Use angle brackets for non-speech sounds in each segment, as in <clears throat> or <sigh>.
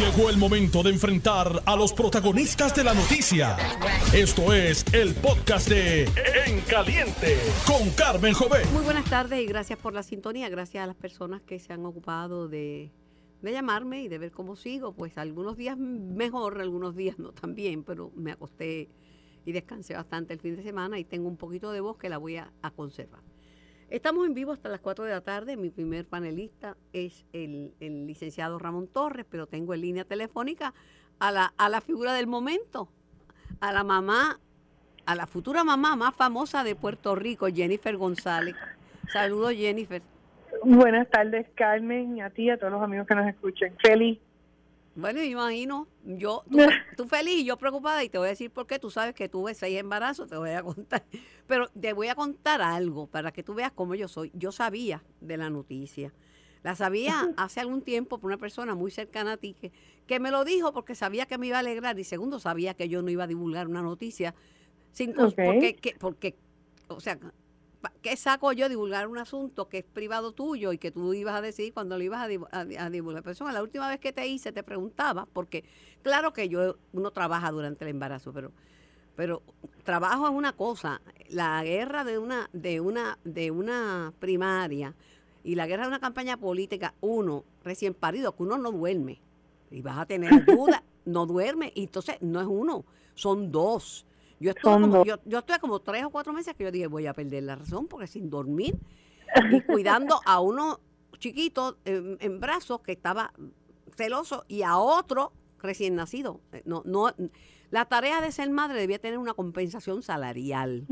Llegó el momento de enfrentar a los protagonistas de la noticia. Esto es el podcast de En Caliente con Carmen Jovet. Muy buenas tardes y gracias por la sintonía. Gracias a las personas que se han ocupado de, de llamarme y de ver cómo sigo. Pues algunos días mejor, algunos días no tan bien, pero me acosté y descansé bastante el fin de semana y tengo un poquito de voz que la voy a, a conservar. Estamos en vivo hasta las 4 de la tarde. Mi primer panelista es el, el licenciado Ramón Torres, pero tengo en línea telefónica a la, a la figura del momento, a la mamá, a la futura mamá más famosa de Puerto Rico, Jennifer González. Saludos, Jennifer. Buenas tardes, Carmen, y a ti y a todos los amigos que nos escuchen. Feliz. Bueno, imagino, yo, tú, tú, feliz y yo preocupada, y te voy a decir por qué. Tú sabes que tuve seis embarazos, te voy a contar. <laughs> Pero te voy a contar algo para que tú veas cómo yo soy. Yo sabía de la noticia. La sabía <laughs> hace algún tiempo por una persona muy cercana a ti que, que me lo dijo porque sabía que me iba a alegrar y segundo sabía que yo no iba a divulgar una noticia sin okay. porque, que, porque, o sea, ¿qué saco yo divulgar un asunto que es privado tuyo y que tú ibas a decidir cuando lo ibas a, a, a divulgar? Persona, la última vez que te hice te preguntaba, porque claro que yo uno trabaja durante el embarazo, pero pero trabajo es una cosa, la guerra de una de una de una primaria y la guerra de una campaña política, uno recién parido, que uno no duerme y vas a tener <laughs> dudas, no duerme y entonces no es uno, son dos yo estoy, como, yo, yo estoy como tres o cuatro meses que yo dije, voy a perder la razón porque sin dormir <laughs> y cuidando a uno chiquito en, en brazos que estaba celoso y a otro recién nacido. No, no, la tarea de ser madre debía tener una compensación salarial.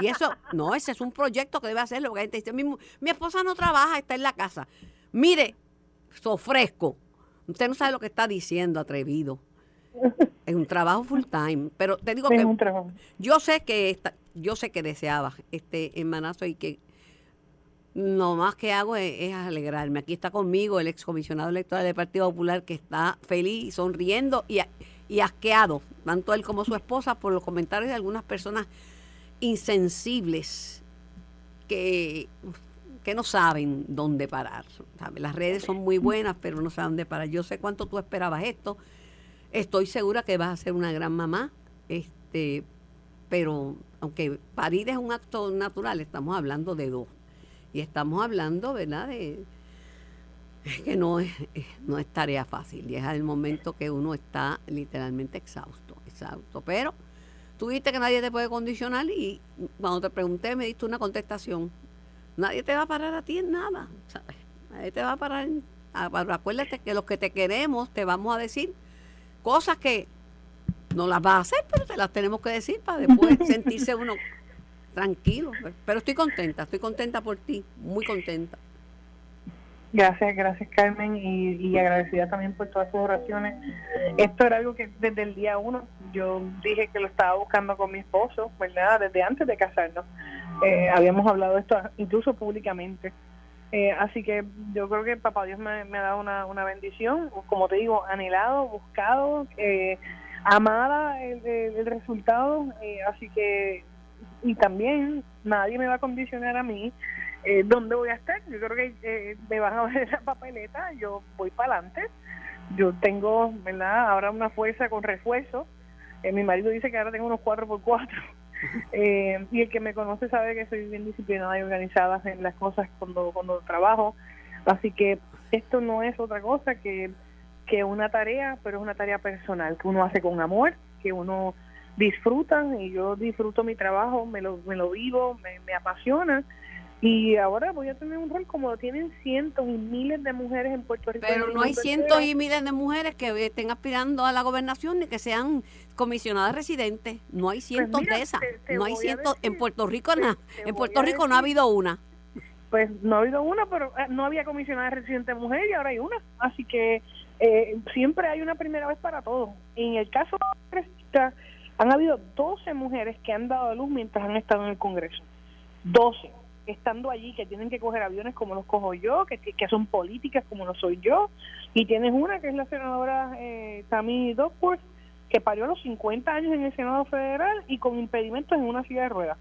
Y eso, no, ese es un proyecto que debe hacerlo. Porque la gente dice, mi, mi esposa no trabaja, está en la casa. Mire, ofrezco. Usted no sabe lo que está diciendo, atrevido. Es un trabajo full time, pero te digo Sí, que un trabajo. yo sé que esta, yo sé que deseaba este embarazo y que lo más que hago es, es alegrarme. Aquí está conmigo el excomisionado electoral del Partido Popular que está feliz, sonriendo y, y asqueado, tanto él como su esposa, por los comentarios de algunas personas insensibles que, que no saben dónde parar. ¿sabe? Las redes son muy buenas, pero no saben dónde parar. Yo sé cuánto tú esperabas esto. Estoy segura que vas a ser una gran mamá, este, pero aunque parir es un acto natural, estamos hablando de dos. Y estamos hablando, ¿verdad?, de que no es, no es tarea fácil. Y es el momento que uno está literalmente exhausto, exhausto. Pero tú viste que nadie te puede condicionar y cuando te pregunté me diste una contestación. Nadie te va a parar a ti en nada, ¿sabes? Nadie te va a parar. Acuérdate que los que te queremos te vamos a decir cosas que no las vas a hacer, pero te las tenemos que decir para después <laughs> sentirse uno tranquilo. Pero estoy contenta, estoy contenta por ti, muy contenta. Gracias, gracias Carmen y, y, agradecida también por todas tus oraciones. Esto era algo que desde el día uno yo dije que lo estaba buscando con mi esposo, ¿verdad? Desde antes de casarnos. Eh, habíamos hablado de esto incluso públicamente. Eh, así que yo creo que Papá Dios me, ha dado una, una, bendición, como te digo, anhelado, buscado, eh, amada el, el, resultado. Eh, así que, y también nadie me va a condicionar a mí eh, dónde voy a estar. Yo creo que me van a ver la papeleta, yo voy para adelante. Yo tengo, ¿verdad? Ahora una fuerza con refuerzo. Eh, mi marido dice que ahora tengo unos 4x4. Eh, y el que me conoce sabe que soy bien disciplinada y organizada en las cosas cuando, cuando trabajo. Así que esto no es otra cosa que, que una tarea, pero es una tarea personal que uno hace con amor, que uno disfruta y yo disfruto mi trabajo, me lo, me lo vivo, me, me apasiona y ahora voy a tener un rol como lo tienen cientos y miles de mujeres en Puerto Rico. Pero no hay cientos y miles de mujeres que estén aspirando a la gobernación ni que sean comisionadas residentes. No hay cientos pues mira, de esas. Te, te no hay cientos. Decir, en Puerto Rico, te, na, en Puerto Rico no ha habido una. Pues no ha habido una, pero eh, no había comisionada residente mujer y ahora hay una. Así que eh, siempre hay una primera vez para todo. En el caso de la han habido 12 mujeres que han dado a luz mientras han estado en el Congreso. 12 estando allí, que tienen que coger aviones como los cojo yo, que, que son políticas como lo soy yo, y tienes una que es la senadora eh, Tammy Duckworth, que parió a los 50 años en el Senado Federal y con impedimentos en una silla de ruedas.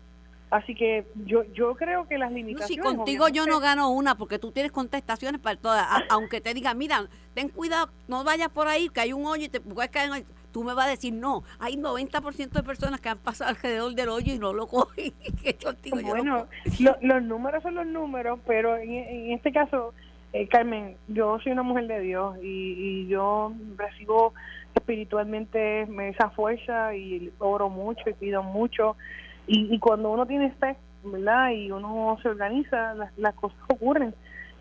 Así que yo yo creo que las No, limitaciones... si contigo yo no gano una, porque tú tienes contestaciones para todas. A- aunque te diga, mira, ten cuidado, no vayas por ahí, que hay un hoyo y te puedes caer en el-". Tú me vas a decir, no, hay 90% de personas que han pasado alrededor del hoyo y no lo <laughs> cogen. Bueno, lo- los números son los números, pero en, en este caso, eh, Carmen, yo soy una mujer de Dios y, y yo recibo espiritualmente esa fuerza y oro mucho y pido mucho. Y, y cuando uno tiene fe, ¿verdad? Y uno se organiza, las, las cosas ocurren.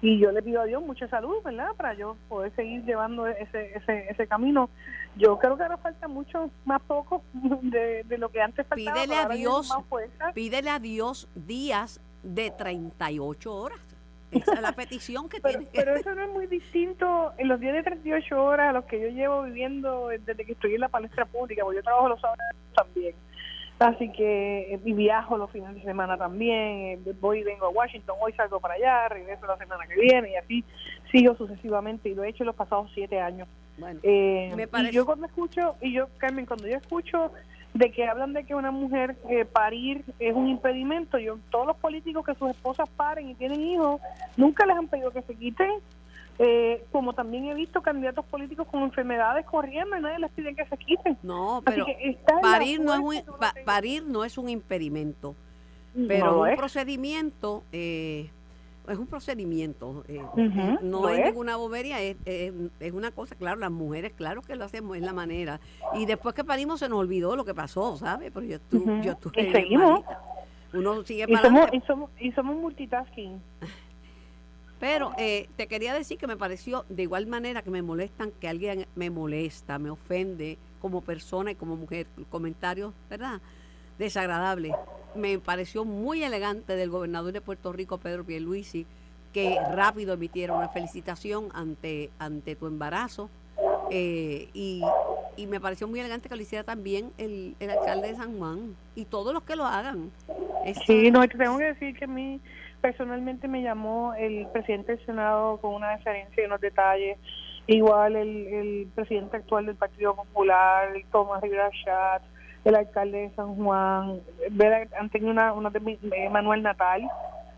Y yo le pido a Dios mucha salud, ¿verdad? Para yo poder seguir llevando ese, ese, ese camino. Yo creo que ahora falta mucho, más poco <laughs> de, de lo que antes faltaba. Pídele a Dios. Pídele a Dios días de 38 horas. Esa es la <laughs> petición que Pero, que pero <laughs> eso no es muy distinto en los días de 38 horas a los que yo llevo viviendo desde que estoy en la palestra pública, porque yo trabajo los sábados también. Así que eh, y viajo los fines de semana también, eh, voy y vengo a Washington, hoy salgo para allá, regreso la semana que viene y así sigo sucesivamente y lo he hecho los pasados siete años. Bueno, Eh, Me y parece- yo cuando escucho, y yo, Carmen, cuando yo escucho de que hablan de que una mujer eh, parir es un impedimento, yo todos los políticos que sus esposas paren y tienen hijos, nunca les han pedido que se quiten. Eh, como también he visto candidatos políticos con enfermedades corriendo y nadie les pide que se quiten. no, pero parir no, es un, que uno pa- tenga. parir no es un impedimento. Pero un es. procedimiento eh, es un procedimiento eh, eh, no es, es. ninguna bobería es, es, es una cosa claro las mujeres claro que lo hacemos es la manera y después que parimos se nos olvidó lo que pasó ¿sabes? pero yo estuve, Ujú, yo estuve y seguimos. malita. uno sigue Y para somos, adelante y, somos, y somos multitasking. <laughs> pero eh, te quería decir que me pareció de igual manera que me molestan, que alguien me molesta, me ofende como persona y como mujer, comentarios, ¿verdad? Desagradables. Me pareció muy elegante del gobernador de Puerto Rico, Pedro Pierluisi, que rápido emitiera una felicitación ante, ante tu embarazo. eh, y, y me pareció muy elegante que lo hiciera también el, el alcalde de San Juan y todos los que lo hagan. Sí, no, te tengo que decir que a mí personalmente me llamó el presidente del Senado con una deferencia y unos detalles. Igual el, el presidente actual del Partido Popular, Tomás Rivera el alcalde de San Juan, han tenido una, una de eh, Manuel Natal,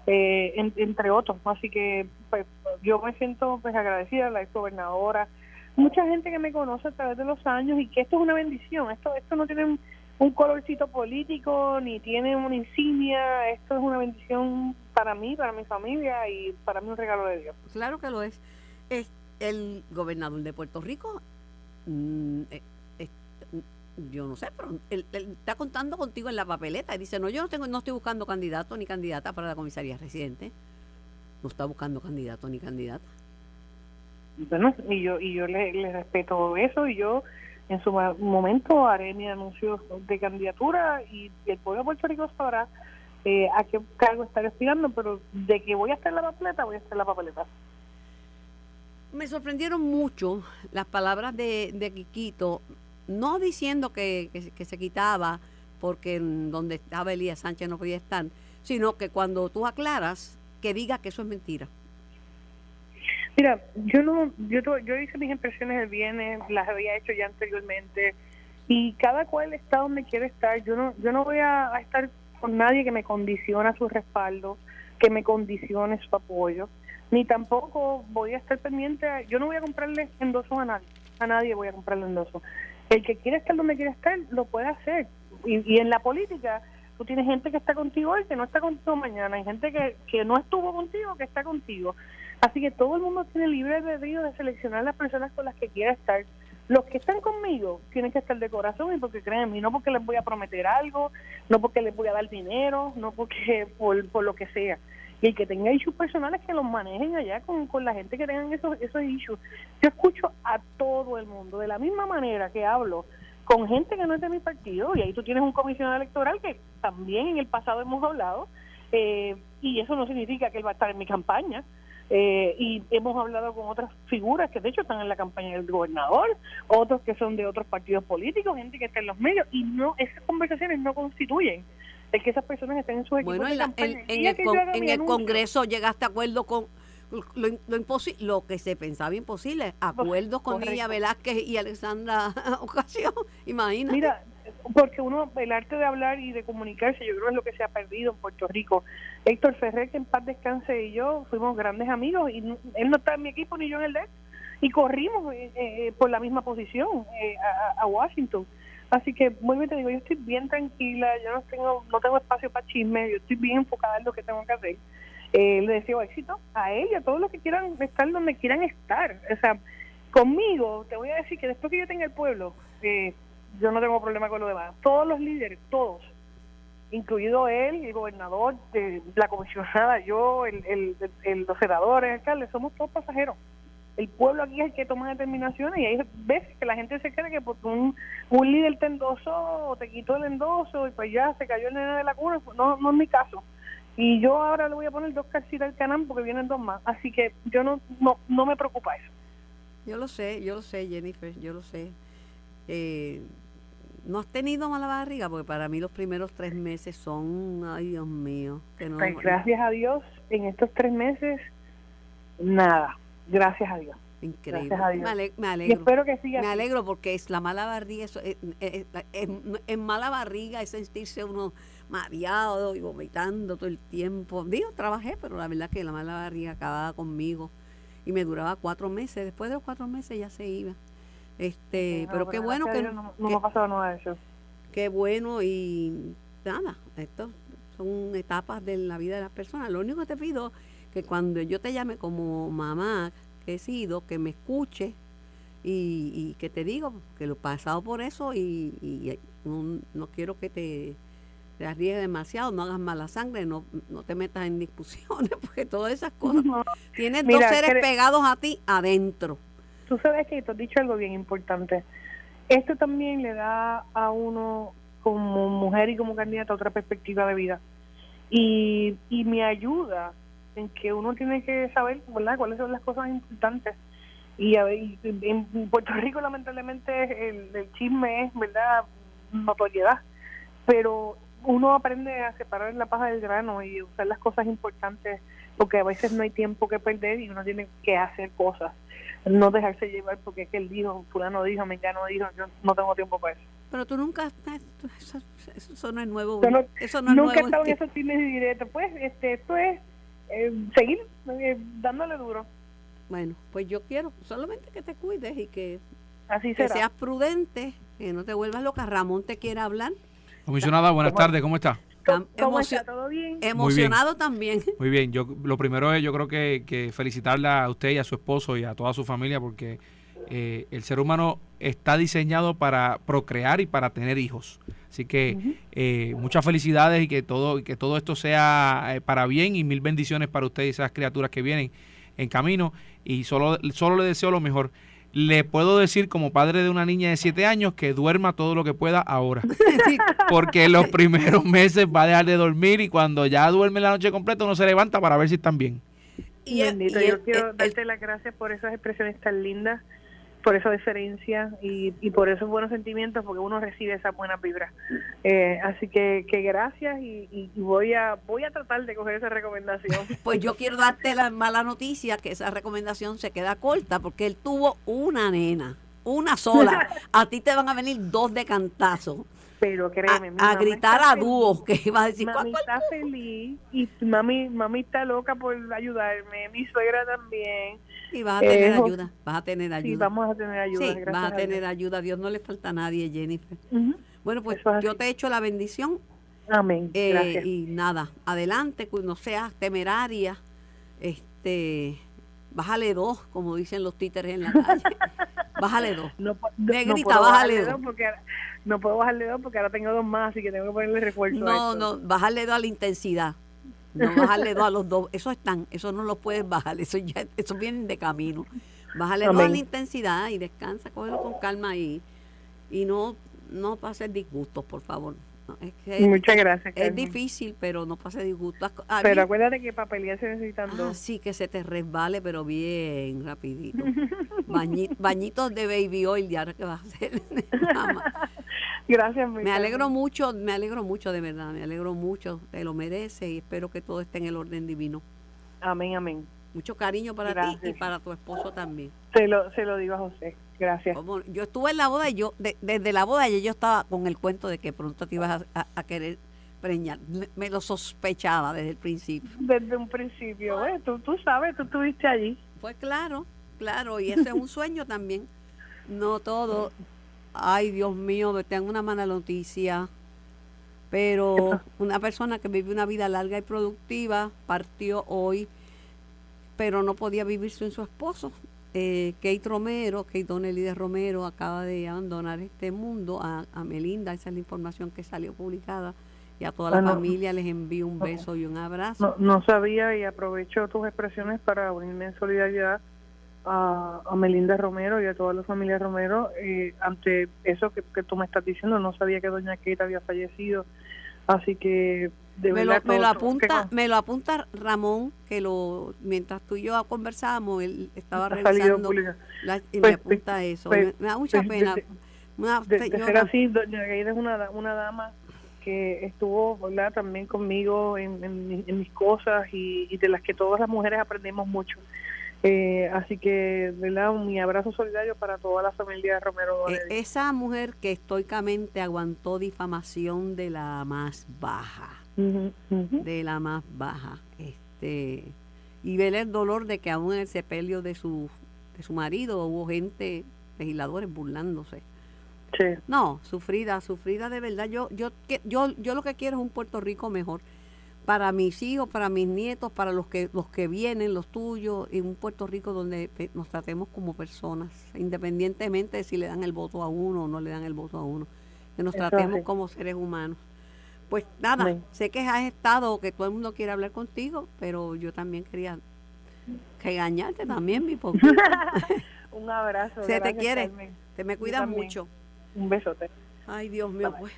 eh, en- entre otros. Así que pues, yo me siento pues agradecida a la exgobernadora, mucha gente que me conoce a través de los años y que esto es una bendición. Esto, esto no tiene un, colorcito político ni tiene una insignia. Esto es una bendición para mí, para mi familia y para mí un regalo de Dios. Claro que lo es. Es el gobernador de Puerto Rico. mm, eh, mm, yo no sé, pero él, él está contando contigo en la papeleta y dice, no, yo no tengo, no estoy buscando candidato ni candidata para la comisaría residente. No está buscando candidato ni candidata. Bueno, y yo y yo le, le respeto eso y yo en su momento haré mi anuncio de candidatura y el pueblo de Puerto Rico sabrá eh, a qué cargo estar aspirando, pero de que voy a estar en la papeleta, voy a estar en la papeleta. Me sorprendieron mucho las palabras de, de Quiquito, no diciendo que, que, se- quitaba porque donde estaba Elías Sánchez no podía estar, sino que cuando tú aclaras, que diga que eso es mentira. Mira, yo no, yo, yo hice mis impresiones el viernes, las había hecho ya anteriormente y cada cual está donde quiere estar. Yo no, yo no voy a, a estar con nadie que me condiciona su respaldo, que me condicione su apoyo, ni tampoco voy a estar pendiente. a- yo no voy a comprarle endosos a nadie, a nadie voy a comprarle endosos. El que quiere estar donde quiere estar lo puede hacer y, y en la política tú tienes gente que está contigo hoy que no está contigo mañana, hay gente que, que no estuvo contigo que está contigo. Así que todo el mundo tiene libre albedrío de seleccionar las personas con las que quiera estar. Los que están conmigo tienen que estar de corazón y porque creen en no porque les voy a prometer algo, no porque les voy a dar dinero, no porque <laughs> por, por lo que sea. Y el que tenga issues personales que los manejen allá con, con la gente que tengan esos, esos issues. Yo escucho a todo el mundo, de la misma manera que hablo con gente que no es de mi partido, y ahí tú tienes un comisionado electoral que también en el pasado hemos hablado, eh, y eso no significa que él va a estar en mi campaña. Eh, y hemos hablado con otras figuras que de hecho están en la campaña del gobernador, otros que son de otros partidos políticos, gente que está en los medios, y no esas conversaciones no constituyen el que esas personas estén en sus equipos Bueno, de en, la- campaña. en- El en el, con- en Congreso llegaste a acuerdo con lo, lo lo que se pensaba imposible, acuerdos con correcto. Niña Velázquez y Alexandra <laughs> Ocasio, imagínate. Mira, porque uno, el arte de hablar y de comunicarse, yo creo que es lo que se ha perdido en Puerto Rico. Héctor Ferrer, que en paz descanse, y yo fuimos grandes amigos, y él no está en mi equipo ni yo en el de él, y corrimos eh, eh, por la misma posición eh, a, Washington. Así que, muy bien te digo, yo estoy bien tranquila, yo no tengo, no tengo espacio para chisme, yo estoy bien enfocada en lo que tengo que hacer. Le deseo éxito a él y a todos los que quieran estar donde quieran estar. O sea, conmigo, te voy a decir que después que yo tenga el pueblo, eh, yo no tengo problema con lo demás. Todos los líderes, todos, incluido él, el gobernador, la comisionada, yo, el, el, los senadores, el alcalde, somos todos pasajeros. El pueblo aquí es el que toma determinaciones y hay veces que la gente se cree que porque un, un líder te endosó te quitó el endoso y pues ya se cayó el nene de la cuna, pues no, no es mi caso. Y yo ahora le voy a poner dos calcitas al canal porque vienen dos más. Así que yo no, no, no me preocupa eso. Yo lo sé, yo lo sé, Jennifer, yo lo sé. Eh, ¿No has tenido mala barriga? Porque para mí los primeros tres meses son, ay Dios mío. Que no, pues gracias a Dios, en estos tres meses, nada. Gracias a Dios. Increíble. Gracias a Dios. Me, alegro. espero que siga. Me alegro porque es la mala barriga, eso, es, mala barriga es sentirse uno mareado y vomitando todo el tiempo. Digo, trabajé, pero la verdad que la mala barriga acababa conmigo y me duraba cuatro meses. Después de los cuatro meses ya se iba. Este, pero qué bueno que no, me ha pasado nada de eso. Qué bueno y nada, esto son etapas de la vida de las personas. Lo único que te pido que cuando yo te llame como mamá que he sido, que me escuche y, que te digo que lo he pasado por eso y, no, quiero que te, te arriesgues demasiado, no hagas mala sangre, no, no te metas en discusiones, <laughs> porque todas esas cosas. Tienes dos seres pegados a ti adentro tú sabes que tú has dicho algo bien importante. Esto también le da a uno como mujer y como candidata otra perspectiva de vida. Y, y me ayuda en que uno tiene que saber ¿verdad? cuáles son las cosas importantes. Y, en Puerto Rico lamentablemente el, el chisme es verdad notoriedad, pero uno aprende a separar la paja del grano y usar las cosas importantes porque a veces no hay tiempo que perder y uno tiene que hacer cosas no dejarse llevar porque es que él dijo, fulano dijo, mengano dijo, yo no tengo tiempo para eso. Pero tú nunca, eso, eso no es nuevo. eso no es nunca he estado en esos fines y directos. Pues este, esto es eh, seguir eh, dándole duro. Bueno, pues yo quiero solamente que te cuides y que, Así que seas prudente, que no te vuelvas loca. Ramón te quiere hablar. Comisionada, buenas tardes, ¿cómo está? ¿Cómo está? ¿Todo bien? Emocionado también. Muy bien, yo lo primero es yo creo que, que felicitarla a usted y a su esposo y a toda su familia porque eh, el ser humano está diseñado para procrear y para tener hijos. Así que eh, muchas felicidades y que todo y que todo esto sea eh, para bien y mil bendiciones para usted y esas criaturas que vienen en camino y solo solo le deseo lo mejor le puedo decir como padre de una niña de 7 años que duerma todo lo que pueda ahora. <laughs> Porque los primeros meses va a dejar de dormir y cuando ya duerme la noche completa uno se levanta para ver si están bien. Y, yo quiero darte las gracias por esas expresiones tan lindas por esa diferencia y, y por esos buenos sentimientos, porque uno recibe esa buena vibra. Eh, así que, que gracias y, voy a voy a tratar de coger esa recomendación. <laughs> Pues yo quiero darte la mala noticia que esa recomendación se queda corta porque él tuvo una nena, una sola. <laughs> A ti te van a venir dos de cantazo pero créeme, a, gritar a dúo, que iba a decir, mami está feliz y mami, mami está loca por ayudarme, mi suegra también. Y vas a tener eh, ayuda, vas a tener ayuda. Sí, vamos a tener ayuda. Sí, vas a tener ayuda, Dios no le falta a nadie, Jennifer. Bueno, pues yo te echo la bendición. Amén. Eh, y nada, adelante, no seas temeraria, este, bájale dos, como dicen los títeres en la calle. <laughs> bájale dos. No, Negrita, bájale dos. Porque no puedo bajarle dos porque ahora tengo dos más, así que tengo que ponerle refuerzo. No, no, bajarle dos a la intensidad. No bajarle dos a los dos. Eso están, eso no lo puedes bajar, eso ya, eso vienen de camino. Bájale dos a la intensidad y descansa, cógelo con calma y, y no, no pases disgustos, por favor. Muchas gracias. Es difícil, pero no pase disgusto. pero acuérdate que para pelear se necesitan ah, dos. Sí, que se te resbale, pero bien rapidito. bañitos de baby oil, ya que vas a hacer. <laughs> gracias. Me alegro mucho, me alegro mucho de verdad, me alegro mucho, te lo merece y espero que todo esté en el orden divino. Amén, amén. Mucho cariño para ti y para tu esposo también. Se lo, se lo digo a José Gracias. yo estuve en la boda y yo, desde la boda yo estaba con el cuento de que pronto te ibas a, querer preñar. Me, lo sospechaba desde el principio. Desde un principio, ¿eh? tú, tú sabes, tú estuviste allí. Pues claro, claro, y ese es un sueño también. No todo. Ay, Dios mío, tengo una mala noticia. Pero una persona que vive una vida larga y productiva partió hoy, pero no podía vivir sin su esposo. Eh, Kate Romero, Kate Donnelly de Romero, acaba de abandonar este mundo. A, Melinda, esa es la información que salió publicada. Y a toda la familia les envío un beso y un abrazo. No, sabía y aprovecho tus expresiones para unirme en solidaridad a, Melinda Romero y a toda la familia Romero eh, ante eso que, que, tú me estás diciendo. No sabía que doña Kate había fallecido. Así que me, lo, me lo, apunta, me lo apunta Ramón, que lo mientras tú y yo conversábamos, él estaba revisando y me pues, apunta pues, eso. Pues, me, da mucha pena. De, así, doña Gaida es una, una dama que estuvo también conmigo en, en, mis cosas y, y, de las que todas las mujeres aprendemos mucho. Eh, así que, ¿verdad? Mi abrazo solidario para toda la familia de Romero. E, esa mujer que estoicamente aguantó difamación de la más baja, de la más baja, este, y ver el dolor de que aún en el sepelio de su, de su marido hubo gente, legisladores burlándose. Sí. No, sufrida, sufrida de verdad. Yo, yo, yo, yo lo que quiero es un Puerto Rico mejor para mis hijos, para mis nietos, para los que los que vienen, los tuyos, en un Puerto Rico donde nos tratemos como personas, independientemente de si le dan el voto a uno o no le dan el voto a uno, que nos tratemos como seres humanos. Pues nada, sé que has estado, que todo el mundo quiere hablar contigo, pero yo también quería regañarte también, mi poquito. <laughs> un abrazo. Se te quiere, te me cuidas mucho. Un besote. Ay, Dios mío, pues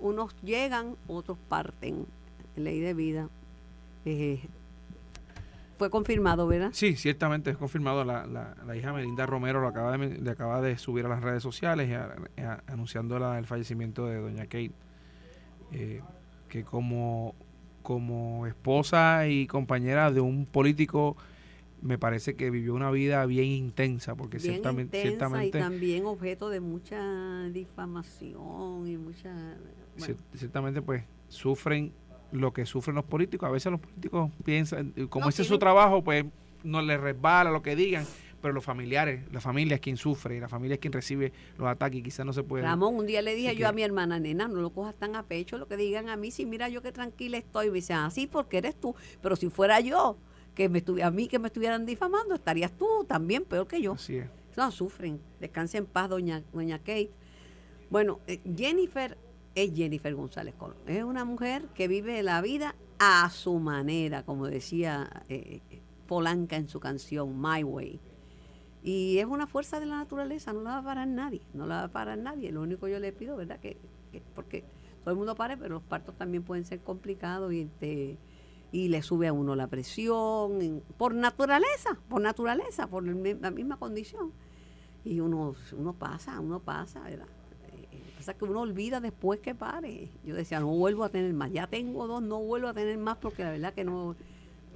unos llegan, otros parten ley de vida. Eh, fue confirmado, ¿verdad? Sí, ciertamente es confirmado. La, la, hija Melinda Romero lo acaba de, acaba de subir a las redes sociales anunciando el fallecimiento de doña Kate. Eh, que como, como esposa y compañera de un político me parece que vivió una vida bien intensa porque ciertamente, ciertamente y también objeto de mucha difamación y mucha ciertamente pues sufren lo que sufren los políticos. A veces los políticos piensan, como ese es su trabajo, pues no les resbala lo que digan, pero los familiares, la familia es quien sufre, la familia es quien recibe los ataques y quizás no se puede. Ramón, un día le dije yo a mi hermana, nena, no lo cojas tan a pecho lo que digan a mí, si mira yo qué tranquila estoy, me dicen, así ah, porque eres tú, pero si fuera yo, que me a mí que me estuvieran difamando, estarías tú también peor que yo. Así es. No, sufren, descanse en paz, doña, doña Kate. Bueno, eh, Jennifer es Jennifer González Colón. Es una mujer que vive la vida a su manera, como decía eh, Polanca en su canción My Way. Y es una fuerza de la naturaleza, no la va a parar nadie, no la va a parar nadie. Lo único que yo le pido, ¿verdad? Que, porque todo el mundo pare, pero los partos también pueden ser complicados y este y le sube a uno la presión por naturaleza, por naturaleza, por la misma condición. Y uno, uno pasa, uno pasa, ¿verdad? Pasa que uno olvida después que pare. Yo decía, no vuelvo a tener más. Ya tengo dos, no vuelvo a tener más porque la verdad que no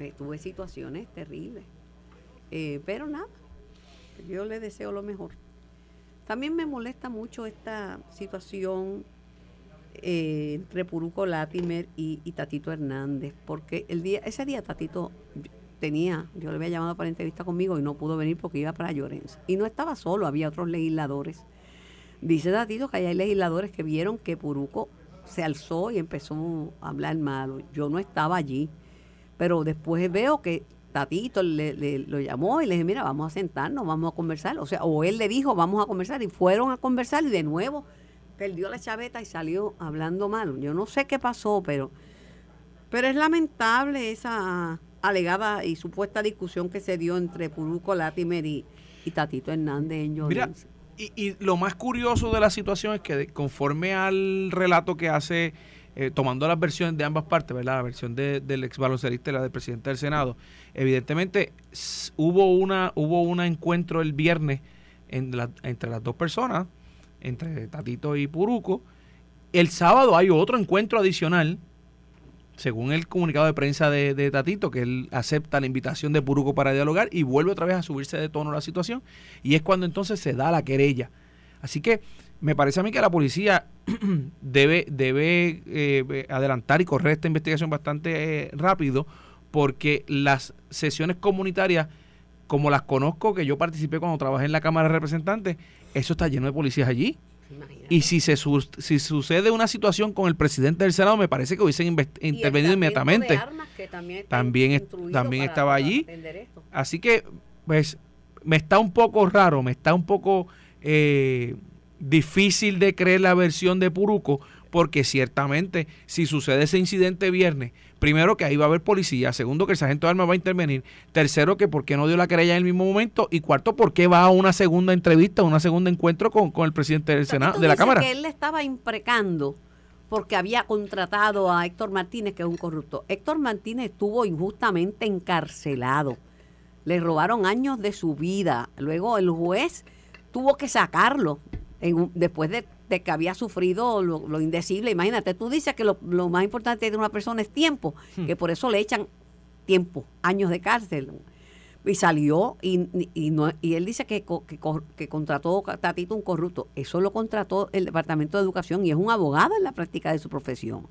eh, tuve situaciones terribles. Eh, pero nada, yo le deseo lo mejor. También me molesta mucho esta situación eh, entre Puruco Latimer y, Tatito Hernández, porque el día, ese día Tatito tenía, yo le había llamado para entrevista conmigo y no pudo venir porque iba para Llorenza. Y no estaba solo, había otros legisladores Dice Tatito que hay legisladores que vieron que Puruco se alzó y empezó a hablar malo. Yo no estaba allí, pero después veo que Tatito le, lo llamó y le dije, mira, vamos a sentarnos, vamos a conversar. O sea, o él le dijo, vamos a conversar, y fueron a conversar y de nuevo perdió la chaveta y salió hablando mal. Yo no sé qué pasó, pero, pero es lamentable esa alegada y supuesta discusión que se dio entre Puruco Latimer y, Tatito Hernández en Llorenza. Y, lo más curioso de la situación es que conforme al relato que hace, eh, tomando las versiones de ambas partes, ¿verdad? La versión del ex baloncerista y la del presidente del Senado, evidentemente hubo una hubo un encuentro el viernes entre las dos personas, entre Tatito y Puruco. El sábado hay otro encuentro adicional según el comunicado de prensa de, Tatito, que él acepta la invitación de Puruco para dialogar y vuelve otra vez a subirse de tono la situación. Y es cuando entonces se da la querella. Así que me parece a mí que la policía <clears throat> debe, debe eh, adelantar y correr esta investigación bastante eh, rápido porque las sesiones comunitarias, como las conozco, que yo participé cuando trabajé en la Cámara de Representantes, eso está lleno de policías allí. Y si se si sucede una situación con el presidente del Senado, me parece que hubiesen intervenido inmediatamente. también también, estaba allí. Así que, pues, me está un poco raro, me está un poco eh, difícil de creer la versión de Puruco, porque ciertamente si sucede ese incidente viernes, primero que ahí va a haber policía, segundo que el sargento de armas va a intervenir, tercero que por qué no dio la querella en el mismo momento y cuarto por qué va a una segunda entrevista, una segunda encuentro con, el presidente del Senado, de la Cámara. Que él le estaba imprecando porque había contratado a Héctor Martínez, que es un corrupto. Héctor Martínez estuvo injustamente encarcelado. Le robaron años de su vida. Luego el juez tuvo que sacarlo después de, que había sufrido lo, indecible. Imagínate, tú dices que lo, más importante de una persona es tiempo, hmm. que por eso le echan tiempo, años de cárcel. Y salió y, y, no, y él dice que, que, que contrató Tatito un corrupto. Eso lo contrató el Departamento de Educación y es un abogado en la práctica de su profesión.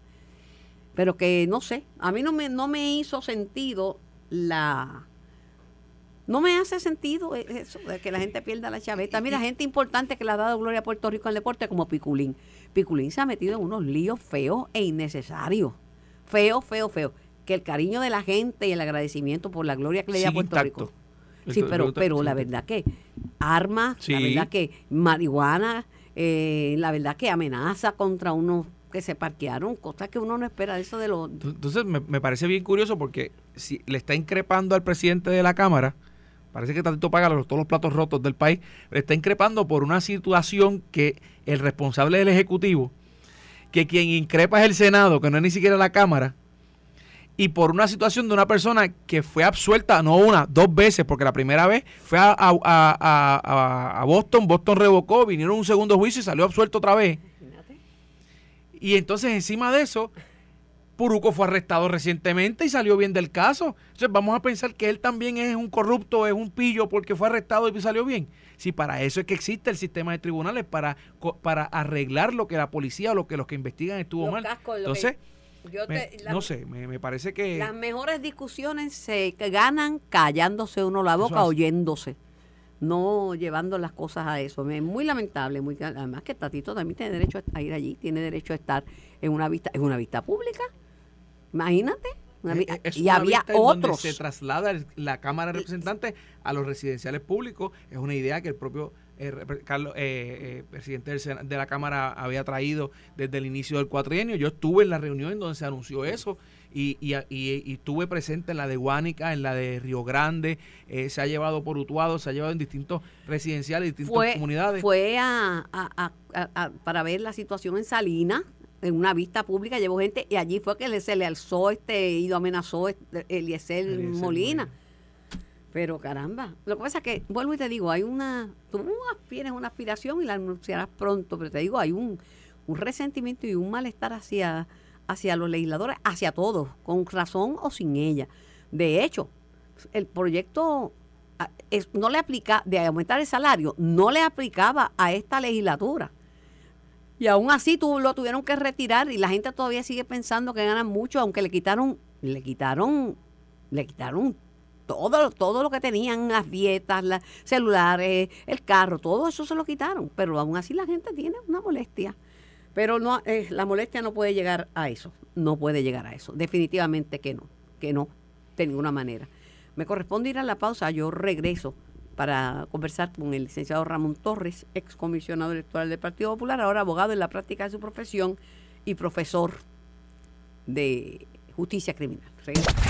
Pero que no sé, a mí no me, no me hizo sentido la, no me hace sentido e-, eso de que la gente pierda la chaveta. Mira, gente importante que le ha dado gloria a Puerto Rico en el deporte como Piculín. Piculín se ha metido en unos líos feos e innecesarios. Feo, feo, feo. Que el cariño de la gente y el agradecimiento por la gloria que le da a Puerto Rico. Sí, pero, pero la verdad que armas, la verdad que marihuana, eh, la verdad que amenaza contra unos que se parquearon, cosas que uno no espera de eso de los... Entonces me, me parece bien curioso porque si le está increpando al presidente de la Cámara, parece que Tatito paga los, todos los platos rotos del país, está increpando por una situación que el responsable del Ejecutivo, que quien increpa es el Senado, que no es ni siquiera la Cámara, y por una situación de una persona que fue absuelta, no una, dos veces, porque la primera vez fue a, a, a Boston, Boston revocó, vinieron un segundo juicio y salió absuelto otra vez. Y entonces encima de eso, Puruco fue arrestado recientemente y salió bien del caso. Entonces vamos a pensar que él también es un corrupto, es un pillo porque fue arrestado y salió bien. Si para eso es que existe el sistema de tribunales, para, para arreglar lo que la policía o lo que los que investigan estuvo mal. Entonces, no sé, me, parece que... Las mejores discusiones se ganan callándose uno la boca, oyéndose no llevando las cosas a eso. Es muy lamentable, muy además que Tatito también tiene derecho a ir allí, tiene derecho a estar en una vista, en una vista pública. Imagínate. Eh, eh, y había otros. se traslada la Cámara de Representantes a los residenciales públicos. Es una idea que el propio eh, Carlos, presidente de la Cámara había traído desde el inicio del cuatrienio. Yo estuve en la reunión en donde se anunció eso y, y, y, estuve presente en la de Guánica, en la de Río Grande, se ha llevado por Utuado, se ha llevado en distintos residenciales, distintas comunidades. Fue a, para ver la situación en Salinas, en una vista pública, llevó gente y allí fue que se le alzó este y lo amenazó este, Eliezer, Molina. Molina. Pero caramba, lo que pasa es que, vuelvo y te digo, hay una, tú tienes una aspiración y la anunciarás pronto, pero te digo, hay un, un resentimiento y un malestar hacia, hacia los legisladores, hacia todos, con razón o sin ella. De hecho, el proyecto no le aplica, de aumentar el salario, no le aplicaba a esta legislatura. Y aún así tú, lo tuvieron que retirar y la gente todavía sigue pensando que ganan mucho, aunque le quitaron, le quitaron, le quitaron todo, todo lo que tenían, las dietas, los celulares, el carro, todo eso se lo quitaron. Pero aún así la gente tiene una molestia. Pero no, eh, la molestia no puede llegar a eso. No puede llegar a eso. Definitivamente que no. Que no, de ninguna manera. Me corresponde ir a la pausa. Yo regreso para conversar con el licenciado Ramón Torres, ex comisionado electoral del Partido Popular, ahora abogado en la práctica de su profesión y profesor de justicia criminal.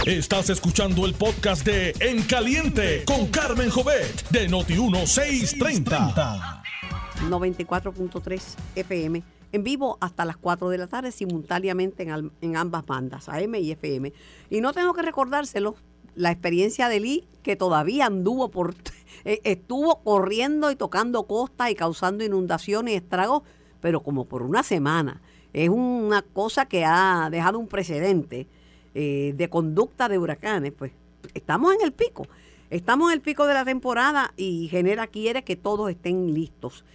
Estás escuchando el podcast de En Caliente con Carmen Jovet de Noti1630. 94.3 FM en vivo hasta las 4 de la tarde simultáneamente en, en ambas bandas, AM y FM. Y no tengo que recordárselo, la experiencia de Lee, que todavía anduvo por <laughs> eh, estuvo corriendo y tocando costas y causando inundaciones y estragos, pero como por una semana. Es una cosa que ha dejado un precedente. eh, de conducta de huracanes, pues estamos en el pico. Estamos en el pico de la temporada y Genera quiere que todos estén listos.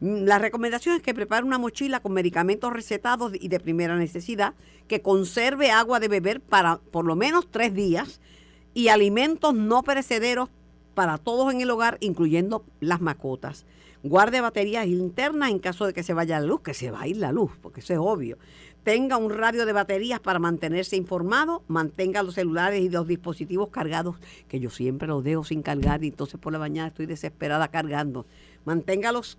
Mm, la recomendación es que prepare una mochila con medicamentos recetados y de primera necesidad, que conserve agua de beber para por lo menos tres días y alimentos no perecederos para todos en el hogar, incluyendo las mascotas. Guarde baterías internas en caso de que se vaya la luz, que se va a ir la luz, porque eso es obvio. Tenga un radio de baterías para mantenerse informado, mantenga los celulares y los dispositivos cargados, que yo siempre los dejo sin cargar y entonces por la mañana estoy desesperada cargando. Manténgalos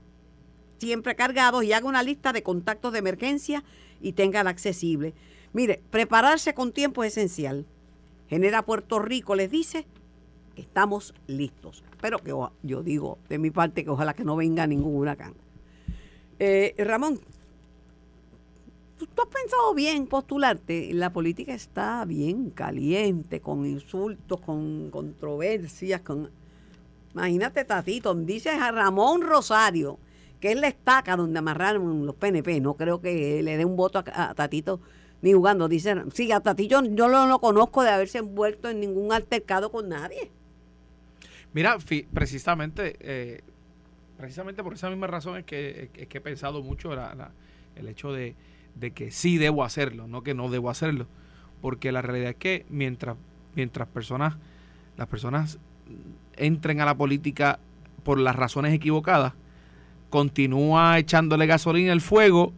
siempre cargados y haga una lista de contactos de emergencia y tenga accesible. Mire, prepararse con tiempo es esencial. Genera Puerto Rico les dice que estamos listos. Pero que yo digo de mi parte que ojalá que no venga ningún huracán. Eh, Ramón, ¿tú, has pensado bien postularte? La política está bien caliente, con insultos, con controversias, con... Imagínate, Tatito, dice a Ramón Rosario, que es la estaca donde amarraron los PNP. No creo que le dé un voto a, Tatito ni jugando. Dicen, sí, a Tatito yo no lo conozco de haberse envuelto en ningún altercado con nadie. Mira, precisamente, eh, precisamente por esa misma razón es que, es que he pensado mucho el hecho de, de, que sí debo hacerlo, no que no debo hacerlo. Porque la realidad es que mientras, mientras personas, las personas entren a la política por las razones equivocadas, continúa echándole gasolina al fuego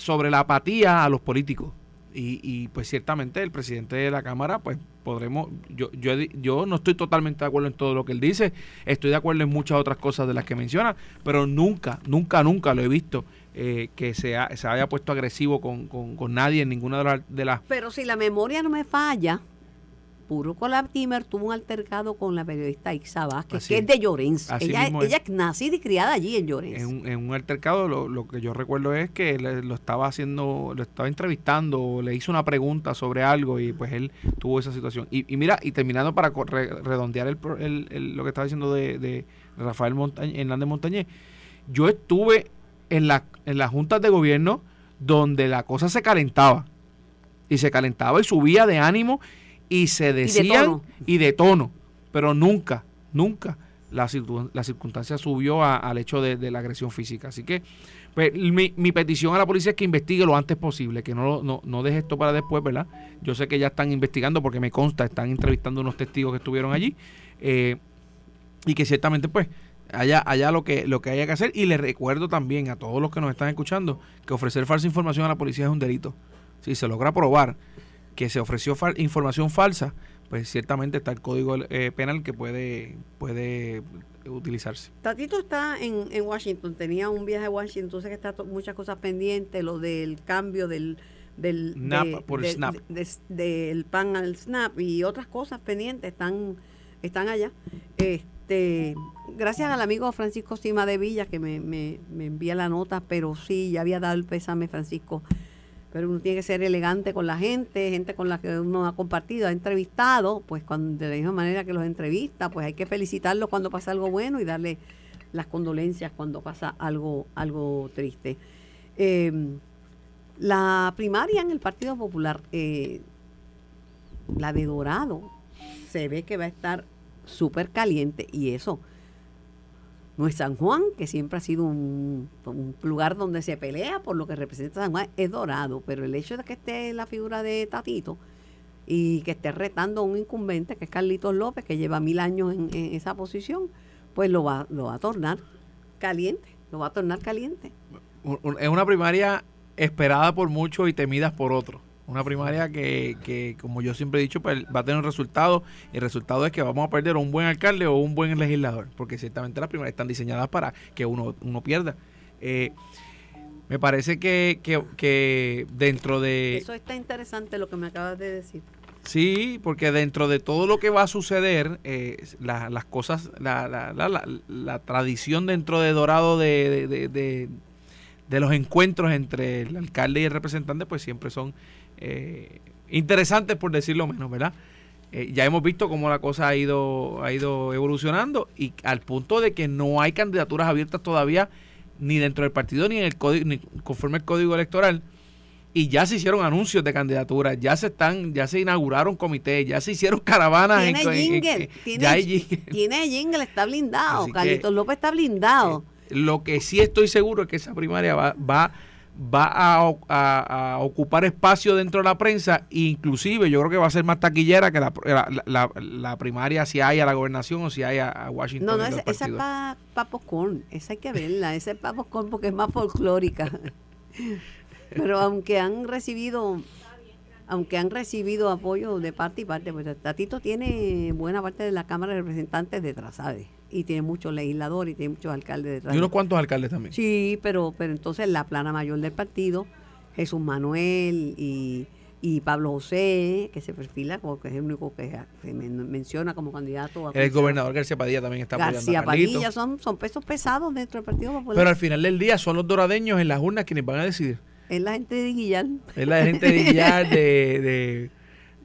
sobre la apatía a los políticos. Y, y, pues ciertamente el presidente de la Cámara, pues podremos, yo, yo, yo no estoy totalmente de acuerdo en todo lo que él dice, estoy de acuerdo en muchas otras cosas de las que menciona, pero nunca, nunca, nunca lo he visto eh, que se, se haya puesto agresivo con, con, con nadie en ninguna de las... Pero si la memoria no me falla, Puro Timer tuvo un altercado con la periodista Ixa Vázquez, que es de Llorens. Ella, ella, es nacida y criada allí en Llorens. En, un altercado lo, que yo recuerdo es que lo estaba haciendo, lo estaba entrevistando, le hizo una pregunta sobre algo y pues él tuvo esa situación. Y, mira, y terminando para redondear el, lo que estaba diciendo de, Rafael Hernández Montañez, yo estuve en, la, en las juntas de gobierno donde la cosa se calentaba. Y se calentaba y subía de ánimo y se decían y de tono, pero nunca, nunca la, la circunstancia subió al hecho de, la agresión física. Así que pues, mi, mi, petición a la policía es que investigue lo antes posible, que no, no, no deje esto para después, ¿verdad? Yo sé que ya están investigando porque me consta, están entrevistando unos testigos que estuvieron allí eh, y que ciertamente pues allá, allá lo que lo que haya que hacer y le recuerdo también a todos los que nos están escuchando que ofrecer falsa información a la policía es un delito. Si se logra probar que se ofreció información falsa, pues ciertamente está el código eh, penal que puede, puede utilizarse. Tatito está en, en, Washington, tenía un viaje a Washington, entonces que está muchas cosas pendientes, lo del cambio del del por snap. del pan al snap y otras cosas pendientes están están allá. Este, gracias al amigo Francisco Sima de Villa que me, me, me envía la nota, pero sí, ya había dado el pésame Francisco pero uno tiene que ser elegante con la gente, gente con la que uno ha compartido, ha entrevistado, pues cuando, de la misma manera que los entrevista, pues hay que felicitarlos cuando pasa algo bueno y darle las condolencias cuando pasa algo, algo triste. Em, la primaria en el Partido Popular, eh, la de Dorado, se ve que va a estar súper caliente y eso no es San Juan, que siempre ha sido un, lugar donde se pelea por lo que representa San Juan, es dorado, pero el hecho de que esté la figura de Tatito y que esté retando a un incumbente, que es Carlitos López, que lleva mil años en, esa posición, pues lo va, lo va a tornar caliente, lo va a tornar caliente. Es una primaria esperada por muchos y temida por otros. Una primaria que, que, como yo siempre he dicho, pues, va a tener un resultado. Y el resultado es que vamos a perder un buen alcalde o un buen legislador. Porque ciertamente las primarias están diseñadas para que uno, uno pierda. Eh, me parece que, que, dentro de... Eso está interesante lo que me acabas de decir. Sí, porque dentro de todo lo que va a suceder, eh, las cosas, la, la, la, la, tradición dentro de Dorado de, de, de, de, los encuentros entre el alcalde y el representante, pues siempre son eh, interesantes por decirlo menos, ¿verdad? Eh, ya hemos visto cómo la cosa ha ido, ha ido evolucionando y al punto de que no hay candidaturas abiertas todavía ni dentro del partido ni en el código, ni conforme el código electoral y ya se hicieron anuncios de candidaturas, ya se están, ya se inauguraron comités, ya se hicieron caravanas. Tiene en, jingle, tiene, ya hay jingle. tiene jingle, está blindado. Carlitos López está blindado. Lo que sí estoy seguro es que esa primaria va, va, va a, a- a ocupar espacio dentro de la prensa, inclusive yo creo que va a ser más taquillera que la, la, la- la primaria si hay a la gobernación o si hay a, a Washington. No, no, esa, esa es para popcorn. Esa hay que verla. Esa es para popcorn porque es más folclórica. <laughs> Pero aunque han recibido aunque han recibido apoyo de parte y parte, pues Tatito tiene buena parte de la Cámara de Representantes detrás, ¿sabes? Y tiene muchos legisladores y tiene muchos alcaldes detrás. Y unos cuantos alcaldes también. Sí, pero, pero entonces la plana mayor del partido, Jesús Manuel y, y Pablo José, que se perfila como que es el único que se men- menciona como candidato a El gobernador García Padilla también está apoyando García a. Padilla, son, son pesos pesados dentro del Partido Popular. Pero al final del día son los doradeños en las urnas quienes van a decidir. es la gente de Guillar. Es la gente de Guillar, de, de,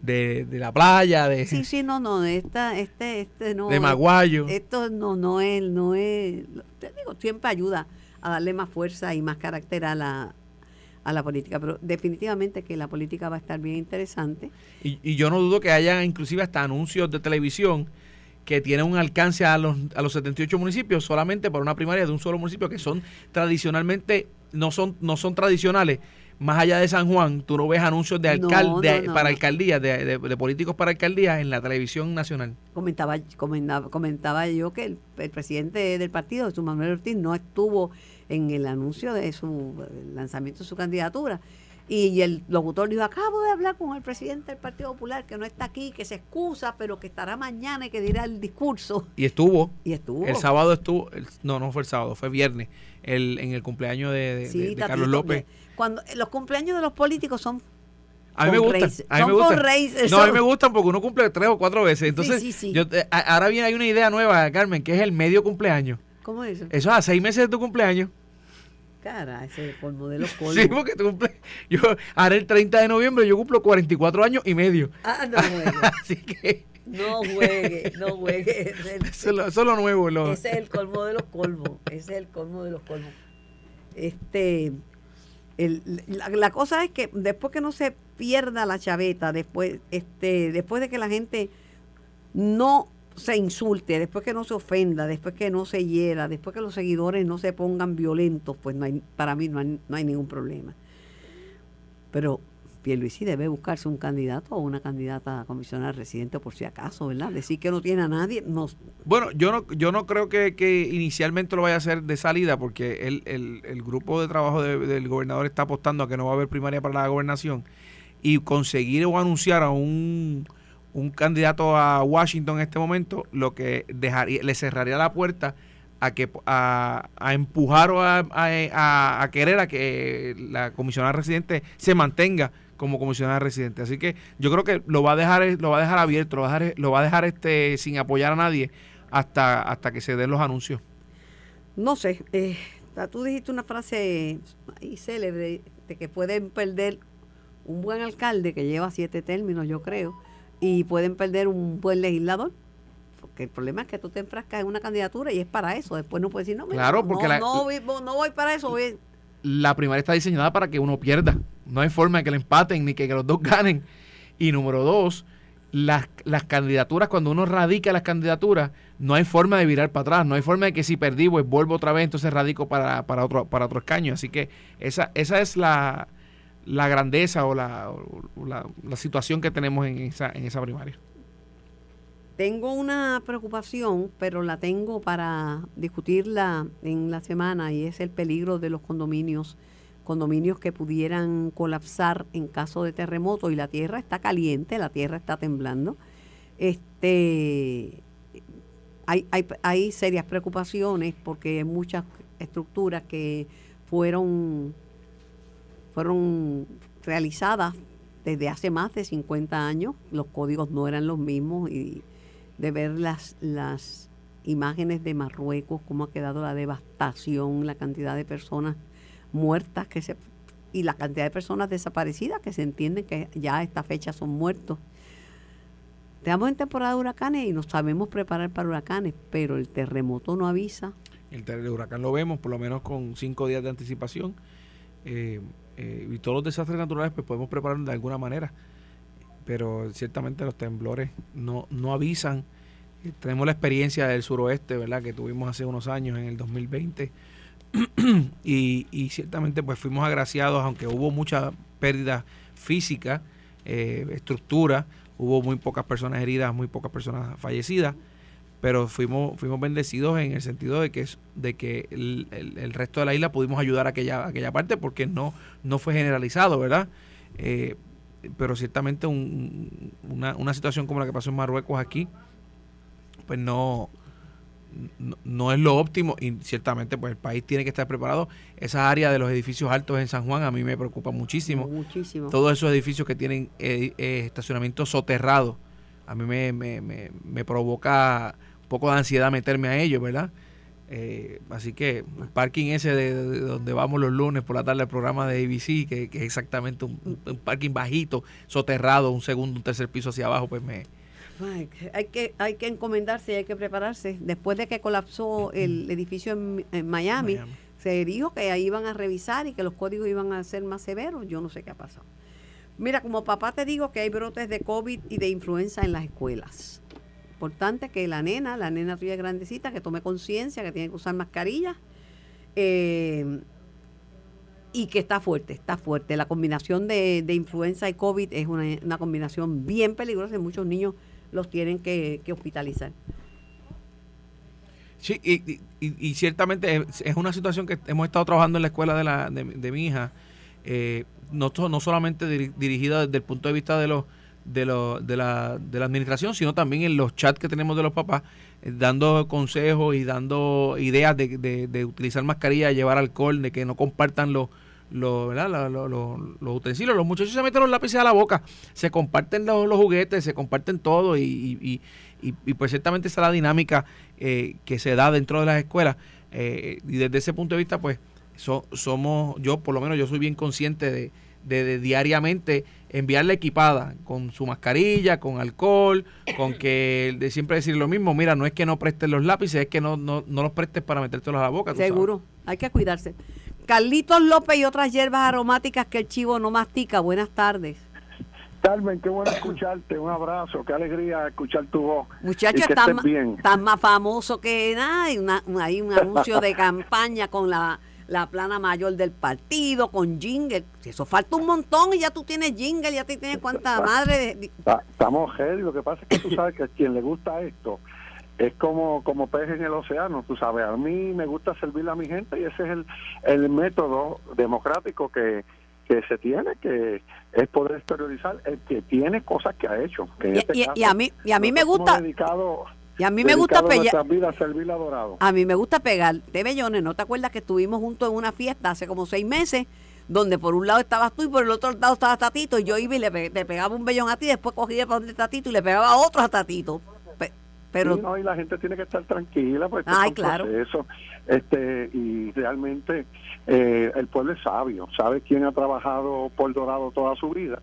de, de la playa, de, Sí, sí, no, no, esta, este, este no. de Maguayo. Esto no, no es, no es, te digo, siempre ayuda a darle más fuerza y más carácter a la, a la política, pero definitivamente que la política va a estar bien interesante. Y, y yo no dudo que haya inclusive hasta anuncios de televisión que tienen un alcance a los, a los 78 municipios solamente para una primaria de un solo municipio que son tradicionalmente, no son, no son tradicionales. Más allá de San Juan, tú no ves anuncios de alcalde no, no. para alcaldías, de, de- de políticos para alcaldías en la televisión nacional. Comentaba, comentaba, comentaba yo que el, el presidente del partido, Jesús Manuel Ortiz, no estuvo en el anuncio de su lanzamiento de su candidatura. Y el locutor dijo, acabo de hablar con el presidente del Partido Popular, que no está aquí, que se excusa, pero que estará mañana y que dirá el discurso. Y estuvo, Y estuvo. el sábado estuvo, el- no, no fue el sábado, fue viernes, el, en el cumpleaños de, de- Sí, de- de Tatito, Carlos López. Cuando los cumpleaños de los políticos son A mí me gustan. A mí me Son gustan. No, a mí me gustan porque uno cumple tres o cuatro veces. Entonces, sí, sí. yo ahora bien hay una idea nueva, Carmen, que es el medio cumpleaños. ¿Cómo es eso? Eso es a seis meses de tu cumpleaños. Cara, ese es el colmo de los <laughs> colmos. Sí, porque tú cumples. Yo haré el 30 de noviembre, yo cumplo 44 años y medio. Ah, no juegue. <laughs> Así que No juegue, no juegue. Es el- <laughs> eso es lo, eso es lo nuevo. lo- Ese es el colmo de los colmos. Ese es el colmo de los colmos. Este, el- la, la cosa es que después que no se pierda la chaveta, después, este, después de que la gente no se insulte, después que no se ofenda, después que no se hiera, después que los seguidores no se pongan violentos, pues no hay, para mí no hay, no hay ningún problema. Pero Pierluisi debe buscarse un candidato o una candidata a comisionar residente por si acaso, ¿verdad? Decir que no tiene a nadie, no, Bueno, yo no, yo no creo que, que inicialmente lo vaya a hacer de salida porque el, el, grupo de trabajo de- del gobernador está apostando a que no va a haber primaria para la gobernación y conseguir o anunciar a un, un candidato a Washington en este momento lo que dejaría, le cerraría la puerta a que a, a empujar o a- a- a querer a que la comisionada residente se mantenga como comisionada residente. Así que yo creo que lo va a dejar lo va a dejar abierto, lo va a dejar, lo va a dejar este sin apoyar a nadie hasta hasta que se den los anuncios. No sé, eh, tú dijiste una frase ahí célebre de que pueden perder un buen alcalde que lleva siete términos, yo creo, y pueden perder un buen legislador. Porque el problema es que tú te enfrascas en una candidatura y es para eso. Después no puedes decir, no, mira, Claro, porque no, la- no voy, no voy para eso. voy- La primaria está diseñada para que uno pierda. No hay forma de que le empaten ni que, los dos <laughs> ganen. Y número dos, las, las candidaturas, cuando uno radica las candidaturas, no hay forma de virar para atrás. No hay forma de que si perdí, pues vuelvo otra vez, entonces radico para, para, otro, para otro escaño. Así que esa, esa es la, la grandeza o, la, o la, la situación que tenemos en esa, en esa primaria. Tengo una preocupación, pero la tengo para discutirla en la semana y es el peligro de los condominios, condominios que pudieran colapsar en caso de terremoto y la tierra está caliente, la tierra está temblando. Este hay, hay, hay serias preocupaciones porque hay muchas estructuras que fueron fueron realizadas desde hace más de 50 años, los códigos no eran los mismos y de ver las, las imágenes de Marruecos, cómo ha quedado la devastación, la cantidad de personas muertas que se, y la cantidad de personas desaparecidas que se entiende que ya a esta fecha son muertos. Estamos en temporada de huracanes y nos sabemos preparar para huracanes, pero el terremoto no avisa. El, el huracán lo vemos por lo menos con cinco días de anticipación. Eh, eh, y todos los desastres naturales pues podemos prepararnos de alguna manera, pero ciertamente los temblores no, no avisan. Eh, tenemos la experiencia del suroeste, ¿verdad? Que tuvimos hace unos años, en el 2020, <clears throat> y, y ciertamente pues fuimos agraciados, aunque hubo mucha pérdida física, eh, estructura, hubo muy pocas personas heridas, muy pocas personas fallecidas, pero fuimos fuimos bendecidos en el sentido de que de que el, el, resto de la isla pudimos ayudar a aquella aquella parte porque no no fue generalizado verdad eh, pero ciertamente una, una situación como la que pasó en Marruecos aquí pues no no, es lo óptimo y ciertamente pues el país tiene que estar preparado. Esa área de los edificios altos en San Juan a mí me preocupa muchísimo. Muchísimo. Todos esos edificios que tienen eh, eh, estacionamiento soterrado, a mí me, me, me, provoca un poco de ansiedad meterme a ellos, ¿verdad? Eh, así que el parking ese de, donde vamos los lunes por la tarde el programa de ABC, que, es exactamente un, un, parking bajito, soterrado, un segundo, un tercer piso hacia abajo, pues me, hay que, hay que encomendarse y hay que prepararse. Después de que colapsó el edificio en, Miami, se dijo que ahí iban a revisar y que los códigos iban a ser más severos. Yo no sé qué ha pasado. Mira, como papá te digo que hay brotes de COVID y de influenza en las escuelas. Importante que la nena, la nena tuya grandecita, que tome conciencia que tiene que usar mascarilla. Eh, y que está fuerte, está fuerte. La combinación de, influenza y COVID es una, una combinación bien peligrosa y muchos niños los tienen que, hospitalizar. Sí, y, y, ciertamente es, una situación que hemos estado trabajando en la escuela de, la, de, mi hija, eh, no solamente dirigida desde el punto de vista de los de, de, la, de la administración, sino también en los chats que tenemos de los papás, eh, dando consejos y dando ideas de, de, utilizar mascarilla, llevar alcohol, de que no compartan los, los, ¿verdad? Los, utensilios. Los muchachos se meten los lápices a la boca, se comparten los, juguetes, se comparten todo y, y, pues ciertamente esa es la dinámica eh, que se da dentro de las escuelas. Eh, y desde ese punto de vista, pues somos, yo por lo menos yo soy bien consciente de, de, diariamente enviarle equipada con su mascarilla, con alcohol, con que de siempre decir lo mismo, mira, no es que no prestes los lápices, es que no, no, no los prestes para metértelos a la boca. Seguro, hay que cuidarse. Carlitos López y otras hierbas aromáticas que el chivo no mastica. Buenas tardes. Carmen, qué bueno escucharte. Un abrazo, qué alegría escuchar tu voz. Muchacha, estás más famoso que nada. Hay, una, hay un anuncio de campaña con la, la plana mayor del partido, con jingle. Eso falta un montón y ya tú tienes jingle, ya te tienes cuánta madre. De... Estamos heavy. Lo que pasa es que tú sabes que a quien le gusta esto es como, como pez en el océano, tú sabes, a mí me gusta servirle a mi gente y ese es el, el método democrático que, que se tiene, que es poder exteriorizar el que tiene cosas que ha hecho. y, este a mí, y a mí me gusta... y a mí me gusta pegar. A mí me gusta pegar. Te bellones, ¿no te acuerdas que estuvimos juntos en una fiesta hace como seis meses? Donde por un lado estabas tú y por el otro lado estaba Tatito. Y yo iba y le, pegaba un bellón a ti, después cogía para donde Tatito y le pegaba a otro a Tatito. Pero, no, y la gente tiene que estar tranquila, pues Ay, claro. eso este y realmente eh, el pueblo es sabio, sabe quién ha trabajado por Dorado toda su vida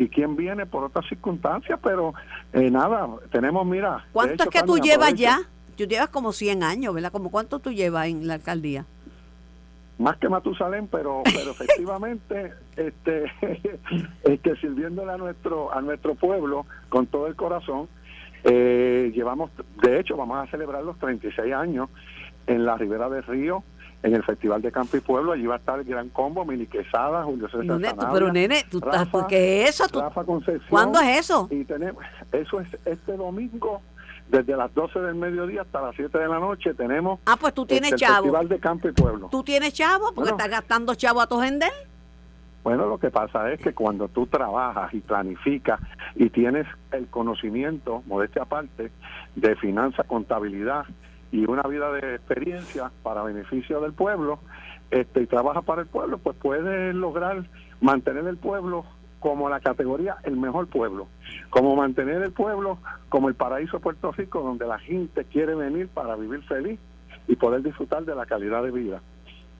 y quién viene por otras circunstancias, pero eh, nada, tenemos, mira... ¿Cuánto es que tú llevas ya? Tú llevas como 100 años, ¿verdad? ¿Como cuánto tú llevas en la alcaldía? Más que Matusalén, pero <laughs> pero efectivamente este <laughs> es que sirviéndole a nuestro a nuestro pueblo con todo el corazón eh, llevamos, de hecho, vamos a celebrar los 36 años en la Ribera del Río, en el Festival de Campo y Pueblo. Allí va a estar el Gran Combo, Mili Quesada, Julio César Pero nene, ¿tú estás, ¿qué es eso? Rafa Concepción, ¿Cuándo es eso? Y tenemos, eso es este domingo, desde las 12 del mediodía hasta las 7 de la noche tenemos ah, pues tú tienes este, el Festival de Campo y Pueblo. ¿Tú tienes chavo? Porque estás gastando chavo a tu gente. Bueno, lo que pasa es que cuando tú trabajas y planificas y tienes el conocimiento, modestia aparte, de finanza, contabilidad y una vida de experiencia para beneficio del pueblo, este, y trabajas para el pueblo, pues puedes lograr mantener el pueblo como la categoría el mejor pueblo, como mantener el pueblo como el paraíso de Puerto Rico, donde la gente quiere venir para vivir feliz y poder disfrutar de la calidad de vida.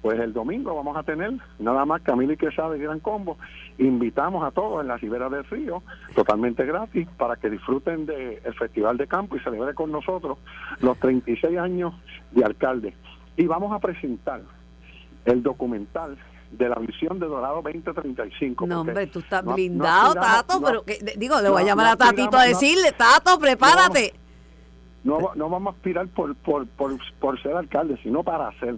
Pues el domingo vamos a tener nada más Camila y Quesada y Gran Combo. Invitamos a todos en la Ribera del Río, totalmente gratis, para que disfruten del Festival de Campo y celebre con nosotros los 36 años de alcalde. Y vamos a presentar el documental de la visión de Dorado 2035. No, hombre, tú estás no- no blindado, aspiramos- Tato, no- pero que, digo, le voy a llamar a Tatito a decirle, Tato, prepárate. no, va- no vamos a aspirar por, por, por, por ser alcalde, sino para hacer,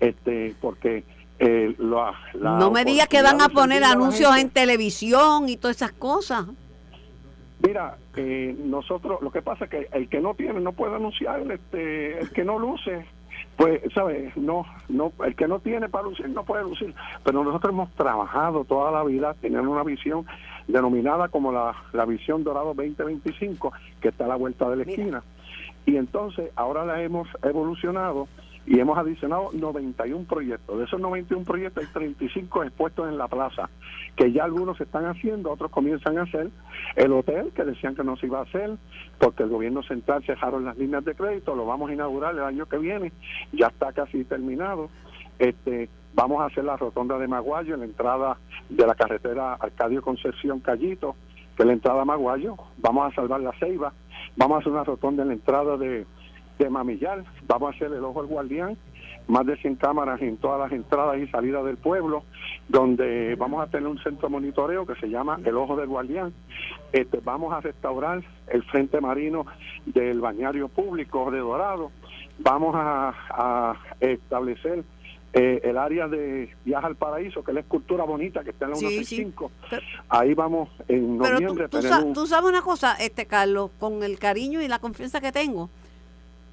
este, porque eh, la, la no me digas que van a poner anuncios en televisión y todas esas cosas. Mira, eh, nosotros, lo que pasa es que el que no tiene no puede anunciar, este, el que no luce, pues, ¿sabes? No, no, el que no tiene para lucir no puede lucir. Pero nosotros hemos trabajado toda la vida teniendo una visión denominada como la, la visión Dorado 2025, que está a la vuelta de la Mira. esquina. Y entonces ahora la hemos evolucionado y hemos adicionado 91 proyectos. De esos 91 proyectos hay 35 expuestos en la plaza, que ya algunos se están haciendo, otros comienzan a hacer. El hotel, que decían que no se iba a hacer, porque el gobierno central cerraron las líneas de crédito, lo vamos a inaugurar el año que viene, ya está casi terminado. Este, vamos a hacer la rotonda de Maguayo en la entrada de la carretera Arcadio Concepción Callito, que es la entrada a Maguayo. Vamos a salvar la Ceiba, vamos a hacer una rotonda en la entrada de, de Mamillar, vamos a hacer el Ojo del Guardián, más de 100 cámaras en todas las entradas y salidas del pueblo, donde vamos a tener un centro de monitoreo que se llama el Ojo del Guardián. Este, vamos a restaurar el frente marino del bañario público de Dorado, vamos a, a establecer eh, el área de Viaja al Paraíso, que es la escultura bonita que está en la Sí, 165. Pero- Ahí vamos en Pero noviembre tú, tú sa- un- tú sabes una cosa, este Carlos, con el cariño y la confianza que tengo,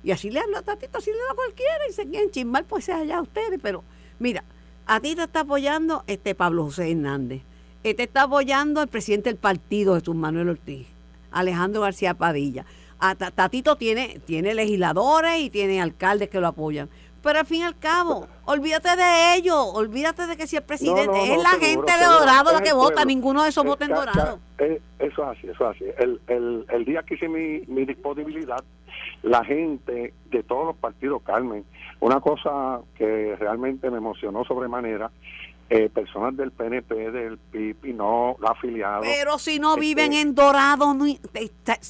y así le hablo a Tatito, así le hablo a cualquiera, y se quieren chismar, pues sea allá ustedes, pero mira, a ti te está apoyando este Pablo José Hernández, eh, te está apoyando el presidente del partido, Jesús Manuel Ortiz, Alejandro García Padilla. A Ta- Tatito tiene, tiene legisladores y tiene alcaldes que lo apoyan. Pero al fin y al cabo, olvídate de ellos, olvídate de que si el presidente No, no, es no, la seguro, gente de. Dorado la Es que vota, pueblo. ninguno de esos Eh, vota en Dorado. ca- eh, eso es así, eso es así. El, el, el día que hice mi, mi disponibilidad, la gente de todos los partidos, Carmen, una cosa que realmente me emocionó sobremanera, eh, personas del PNP, del PIB y no afiliados. Pero si no Este- viven en Dorado, no,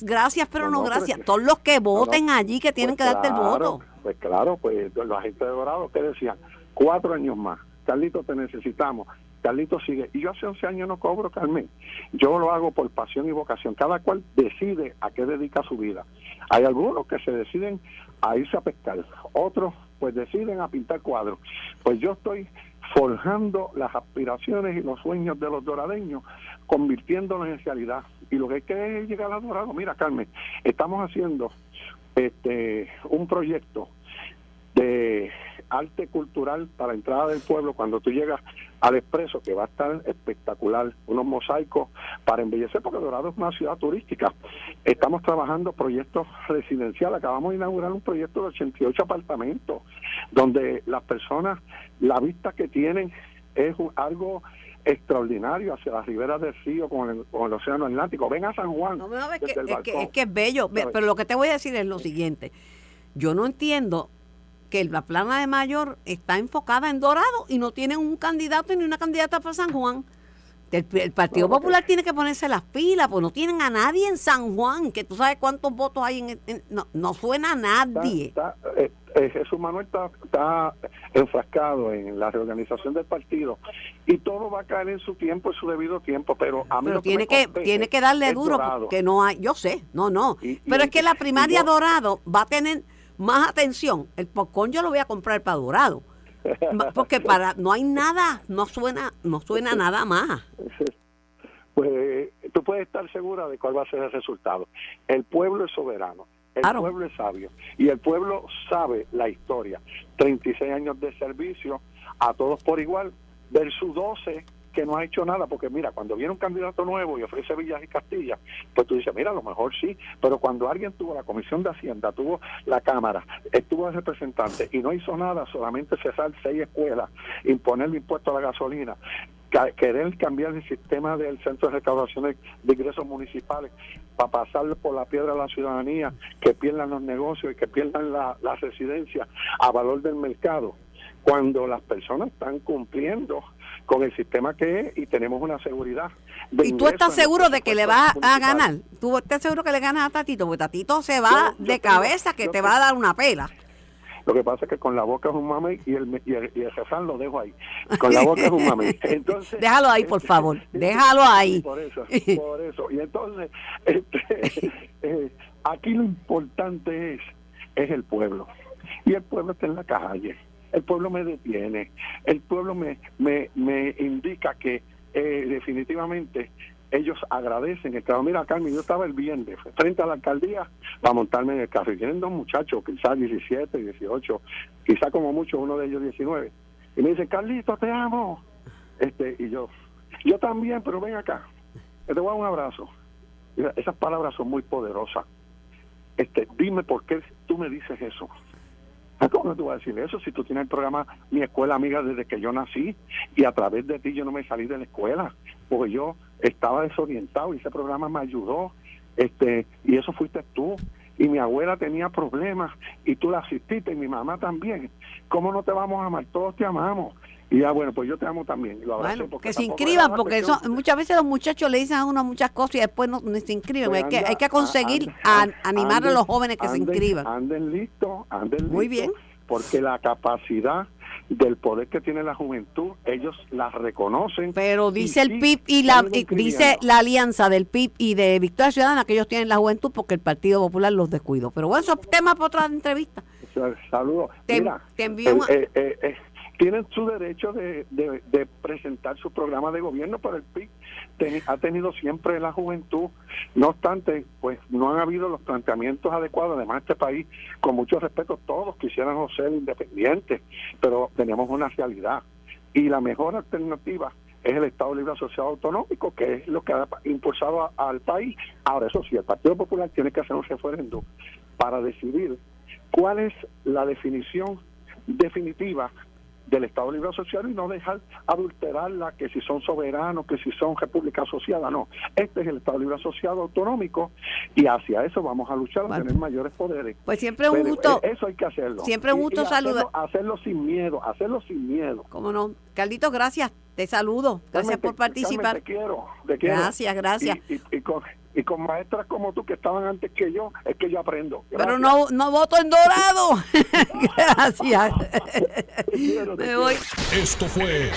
gracias, pero no, gracias. Todos los que no. voten allí que tienen Pues que darte el voto. Pues claro, pues la gente de Dorado que decían, cuatro años más, Carlito te necesitamos, Carlito sigue. Y yo hace 11 años no cobro, Carmen. Yo lo hago por pasión y vocación. Cada cual decide a qué dedica su vida. Hay algunos que se deciden a irse a pescar, otros pues deciden a pintar cuadros. Pues yo estoy forjando las aspiraciones y los sueños de los doradeños, convirtiéndolos en realidad. Y lo que hay que es llegar a Dorado. Mira, Carmen, estamos haciendo este un proyecto de arte cultural para entrada del pueblo cuando tú llegas al expreso que va a estar espectacular unos mosaicos para embellecer porque Dorado es una ciudad turística. Estamos trabajando proyectos residenciales. Acabamos de inaugurar un proyecto de 88 apartamentos donde las personas la vista que tienen es algo extraordinario hacia las riberas del río con el, con el océano Atlántico. Ven a San Juan No, no, es, que, es, que, es que es bello. Pero lo que te voy a decir es lo siguiente. Yo no entiendo que la plana de mayor está enfocada en Dorado y no tiene un candidato ni una candidata para San Juan. El, el Partido No, Popular tiene que ponerse las pilas, pues no tienen a nadie en San Juan, que tú sabes cuántos votos hay en... en- no, no suena a nadie. está, eh, eh, Jesús Manuel está, está enfrascado en la reorganización del partido y todo va a caer en su tiempo, en su debido tiempo, pero a mí Pero lo tiene que, compete tiene que darle duro, Dorado. porque no hay, yo sé, no, no. Y- y Pero es que la primaria yo- Dorado va a tener más atención. El popcorn yo lo voy a comprar para Dorado. Porque para no hay nada, no suena, no suena nada más. Pues eh, tú puedes estar segura de cuál va a ser el resultado. El pueblo es soberano, el Claro. pueblo es sabio y el pueblo sabe la historia. 36 años de servicio a todos por igual versus 12 que no ha hecho nada, porque mira, cuando viene un candidato nuevo y ofrece Villas y Castilla, pues tú dices, mira, a lo mejor sí, pero cuando alguien tuvo la Comisión de Hacienda, tuvo la Cámara, estuvo el representante y no hizo nada, solamente cerrar seis escuelas, imponer el impuesto a la gasolina, querer cambiar el sistema del centro de recaudación de, de ingresos municipales para pasarle por la piedra a la ciudadanía, que pierdan los negocios y que pierdan la, la residencia a valor del mercado, cuando las personas están cumpliendo con el sistema que es y tenemos una seguridad. de ¿Y tú estás seguro de que le vas a ganar? ¿Tú estás seguro que le ganas a Tatito? Porque Tatito se va Yo- yo de cabeza que te va a dar una pela. Lo que pasa es que con la boca es un mame y el, y el, y el lo dejo ahí. <laughs> Con la boca es un mame. <laughs> Entonces, Déjalo ahí, por favor. <laughs> Déjalo ahí. Por eso, por eso. Y entonces, este, eh, aquí lo importante es, es el pueblo. Y el pueblo está en la calle. El pueblo me detiene. El pueblo me, me, me indica que eh, definitivamente ellos agradecen el trabajo. Mira, Carmen, yo estaba el viernes frente a la alcaldía para montarme en el carro. Y tienen dos muchachos, quizás 17, 18, quizás como mucho uno de ellos 19. Y me dicen, Carlito, te amo. Este, y yo, yo también, pero ven acá. Te voy a dar un abrazo. Esas palabras son muy poderosas. Este, dime por qué tú me dices eso. ¿Cómo no te voy a decir eso si tú tienes el programa Mi Escuela Amiga desde que yo nací y a través de ti yo no me salí de la escuela? Porque yo estaba desorientado y ese programa me ayudó. este Y eso fuiste tú. Y mi abuela tenía problemas y tú la asististe y mi mamá también. ¿Cómo no te vamos a amar? Todos te amamos. Y ya, bueno, pues yo te amo también. Lo Bueno, porque que se inscriban, porque eso, muchas veces los muchachos le dicen a uno muchas cosas y después no, no se inscriben. Pues hay, que, hay que conseguir a- animar a los jóvenes que se inscriban. Anden listos, anden Muy listos, bien. Porque la capacidad del poder que tiene la juventud, ellos la reconocen. Pero dice el sí, PIB y la y dice la alianza del PIB y de Victoria Ciudadana que ellos tienen la juventud porque el Partido Popular los descuidó. Pero bueno, eso es tema para otra entrevista. Saludos. Te- Mira, te envío eh, eh, eh, eh, tienen su derecho de, presentar su programa de gobierno, pero el PIB ha tenido siempre la juventud. No obstante, pues no han habido los planteamientos adecuados. Además, este país, con mucho respeto, todos quisiéramos ser independientes, pero tenemos una realidad. Y la mejor alternativa es el Estado Libre Asociado Autonómico, que es lo que ha impulsado al país. Ahora, eso sí, el Partido Popular tiene que hacer un referéndum para decidir cuál es la definición definitiva del Estado Libre Asociado y no dejar adulterarla que si son soberanos, que si son república asociada, no. Este es el Estado Libre Asociado Autonómico y hacia eso vamos a luchar, a Bueno. tener mayores poderes. Pues siempre un gusto. eh, Eso hay que hacerlo. siempre un gusto hacerlo- saludar. Hacerlo sin miedo, hacerlo sin miedo. ¿Cómo no? Carlitos, gracias. Te saludo. Gracias Carmen, por participar. Carmen, te quiero, te quiero. Gracias, gracias. Y, y- y con, y con maestras como tú que estaban antes que yo, es que yo aprendo. Pero no, no voto en dorado. <laughs> gracias. Me voy. Esto fue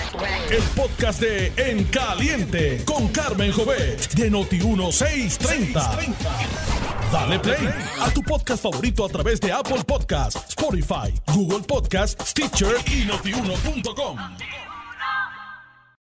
el podcast de En Caliente con Carmen Jovet de Noti1630. Dale play a tu podcast favorito a través de Apple Podcasts, Spotify, Google Podcasts, Stitcher y notiuno.com.